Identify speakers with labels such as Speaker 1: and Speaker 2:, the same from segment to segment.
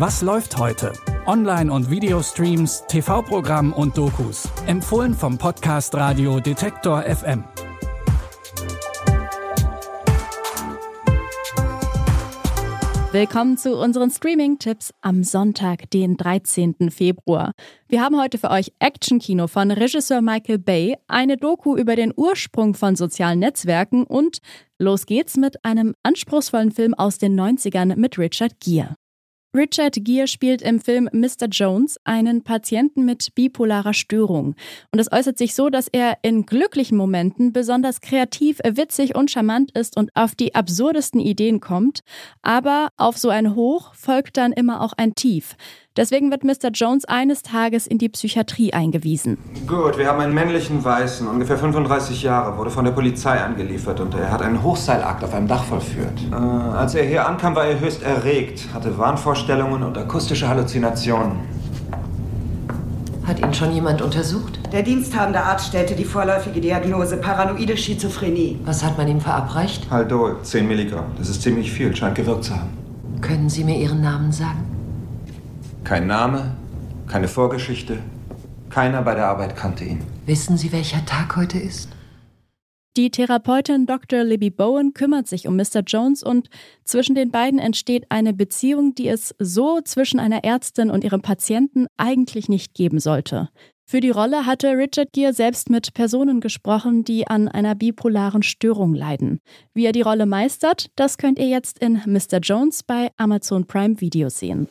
Speaker 1: Was läuft heute? Online- und Videostreams, TV-Programm und Dokus. Empfohlen vom Podcast Radio Detektor FM.
Speaker 2: Willkommen zu unseren Streaming-Tipps am Sonntag, den 13. Februar. Wir haben heute für euch Action-Kino von Regisseur Michael Bay, eine Doku über den Ursprung von sozialen Netzwerken und los geht's mit einem anspruchsvollen Film aus den 90ern mit Richard Gere. Richard Gere spielt im Film Mr. Jones einen Patienten mit bipolarer Störung. Und es äußert sich so, dass er in glücklichen Momenten besonders kreativ, witzig und charmant ist und auf die absurdesten Ideen kommt. Aber auf so ein Hoch folgt dann immer auch ein Tief. Deswegen wird Mr. Jones eines Tages in die Psychiatrie eingewiesen.
Speaker 3: Gut, wir haben einen männlichen Weißen, ungefähr 35 Jahre, wurde von der Polizei angeliefert und er hat einen Hochseilakt auf einem Dach vollführt. Äh, als er hier ankam, war er höchst erregt, hatte Wahnvorstellungen und akustische Halluzinationen.
Speaker 4: Hat ihn schon jemand untersucht?
Speaker 5: Der diensthabende Arzt stellte die vorläufige Diagnose paranoide Schizophrenie.
Speaker 4: Was hat man ihm verabreicht?
Speaker 3: Haldol, 10 Milligramm. Das ist ziemlich viel, scheint gewirkt zu haben.
Speaker 4: Können Sie mir Ihren Namen sagen?
Speaker 3: Kein Name, keine Vorgeschichte. Keiner bei der Arbeit kannte ihn.
Speaker 4: Wissen Sie, welcher Tag heute ist?
Speaker 2: Die Therapeutin Dr. Libby Bowen kümmert sich um Mr. Jones und zwischen den beiden entsteht eine Beziehung, die es so zwischen einer Ärztin und ihrem Patienten eigentlich nicht geben sollte. Für die Rolle hatte Richard Gere selbst mit Personen gesprochen, die an einer bipolaren Störung leiden. Wie er die Rolle meistert, das könnt ihr jetzt in Mr. Jones bei Amazon Prime Video sehen.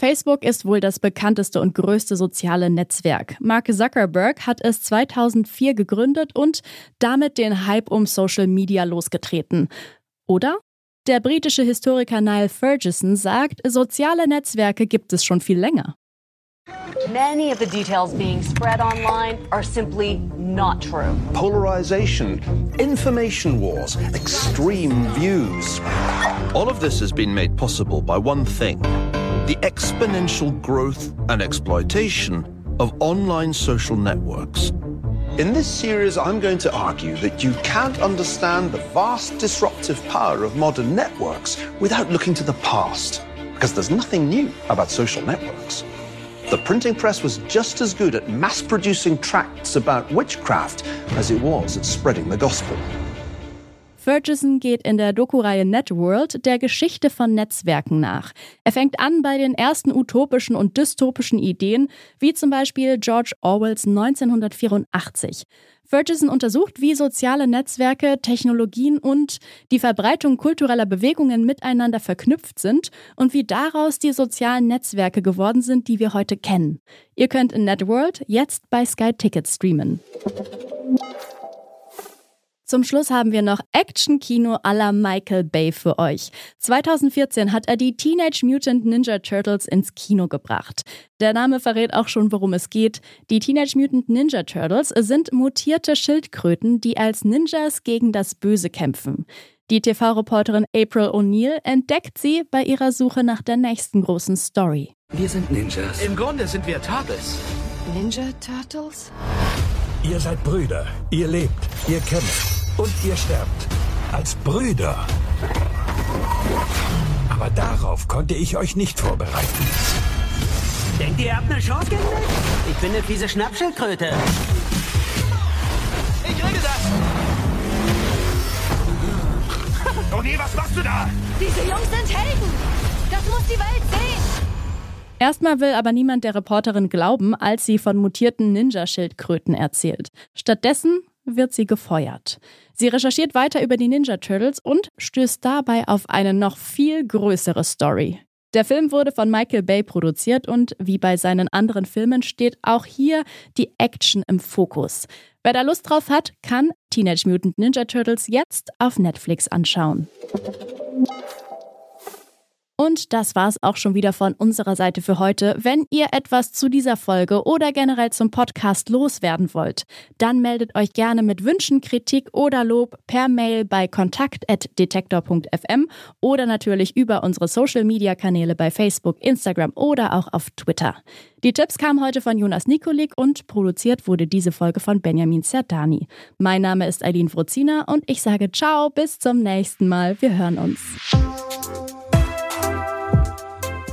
Speaker 2: Facebook ist wohl das bekannteste und größte soziale Netzwerk. Mark Zuckerberg hat es 2004 gegründet und damit den Hype um Social Media losgetreten. Oder? Der britische Historiker Niall Ferguson sagt, soziale Netzwerke gibt es schon viel länger.
Speaker 6: Many of the details being spread online are simply not true.
Speaker 7: Polarization, information wars, extreme views.
Speaker 8: All of this has been made possible by one thing the exponential growth and exploitation of online social networks.
Speaker 7: In this series, I'm going to argue that you can't understand the vast disruptive power of modern networks without looking to the past, because there's nothing new about social networks. The printing press was just as good at mass producing tracts about witchcraft as it was at spreading the gospel.
Speaker 2: Ferguson geht in der Doku-Reihe Networld der Geschichte von Netzwerken nach. Er fängt an bei den ersten utopischen und dystopischen Ideen, wie zum Beispiel George Orwells 1984. Ferguson untersucht, wie soziale Netzwerke, Technologien und die Verbreitung kultureller Bewegungen miteinander verknüpft sind und wie daraus die sozialen Netzwerke geworden sind, die wir heute kennen. Ihr könnt in Networld jetzt bei Sky Ticket streamen. Zum Schluss haben wir noch Action-Kino à la Michael Bay für euch. 2014 hat er die Teenage Mutant Ninja Turtles ins Kino gebracht. Der Name verrät auch schon, worum es geht. Die Teenage Mutant Ninja Turtles sind mutierte Schildkröten, die als Ninjas gegen das Böse kämpfen. Die TV-Reporterin April O'Neil entdeckt sie bei ihrer Suche nach der nächsten großen Story.
Speaker 9: Wir sind Ninjas.
Speaker 10: Im Grunde sind wir Turtles.
Speaker 11: Ninja Turtles?
Speaker 9: Ihr seid Brüder. Ihr lebt. Ihr kämpft. Und ihr sterbt. Als Brüder. Aber darauf konnte ich euch nicht vorbereiten.
Speaker 10: Denkt ihr, ihr habt eine Chance gegen mich? Ich bin eine fiese Schnappschildkröte. Ich rede das!
Speaker 9: Oh nee, was machst du da?
Speaker 11: Diese Jungs sind Helden! Das muss die Welt sehen!
Speaker 2: Erstmal will aber niemand der Reporterin glauben, als sie von mutierten Ninja-Schildkröten erzählt. Stattdessen wird sie gefeuert. Sie recherchiert weiter über die Ninja Turtles und stößt dabei auf eine noch viel größere Story. Der Film wurde von Michael Bay produziert und wie bei seinen anderen Filmen steht auch hier die Action im Fokus. Wer da Lust drauf hat, kann Teenage Mutant Ninja Turtles jetzt auf Netflix anschauen. Und das war's auch schon wieder von unserer Seite für heute. Wenn ihr etwas zu dieser Folge oder generell zum Podcast loswerden wollt, dann meldet euch gerne mit Wünschen, Kritik oder Lob per Mail bei kontakt.detektor.fm oder natürlich über unsere Social Media Kanäle bei Facebook, Instagram oder auch auf Twitter. Die Tipps kamen heute von Jonas Nikolik und produziert wurde diese Folge von Benjamin Zerdani. Mein Name ist Eileen Fruzina und ich sage ciao, bis zum nächsten Mal. Wir hören uns.